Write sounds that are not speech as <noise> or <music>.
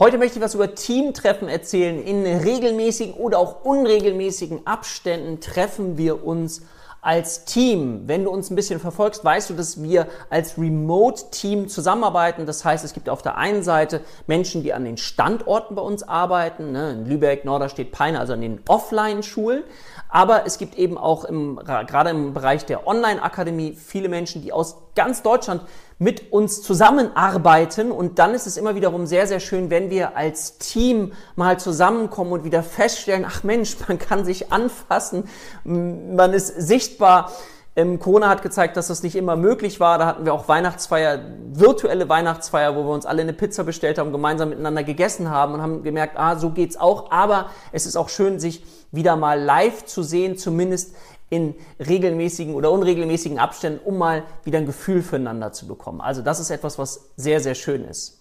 Heute möchte ich was über Teamtreffen erzählen. In regelmäßigen oder auch unregelmäßigen Abständen treffen wir uns als Team. Wenn du uns ein bisschen verfolgst, weißt du, dass wir als Remote-Team zusammenarbeiten. Das heißt, es gibt auf der einen Seite Menschen, die an den Standorten bei uns arbeiten, ne, in Lübeck, Norderstedt, Peine, also an den Offline-Schulen. Aber es gibt eben auch im, gerade im Bereich der Online-Akademie viele Menschen, die aus ganz Deutschland mit uns zusammenarbeiten. Und dann ist es immer wiederum sehr, sehr schön, wenn wir als Team mal zusammenkommen und wieder feststellen, ach Mensch, <laughs> man kann sich anfassen, man ist sichtbar. Ähm, Corona hat gezeigt, dass das nicht immer möglich war. Da hatten wir auch Weihnachtsfeier, virtuelle Weihnachtsfeier, wo wir uns alle eine Pizza bestellt haben, gemeinsam miteinander gegessen haben und haben gemerkt, ah, so geht's auch. Aber es ist auch schön, sich wieder mal live zu sehen, zumindest in regelmäßigen oder unregelmäßigen Abständen, um mal wieder ein Gefühl füreinander zu bekommen. Also das ist etwas, was sehr, sehr schön ist.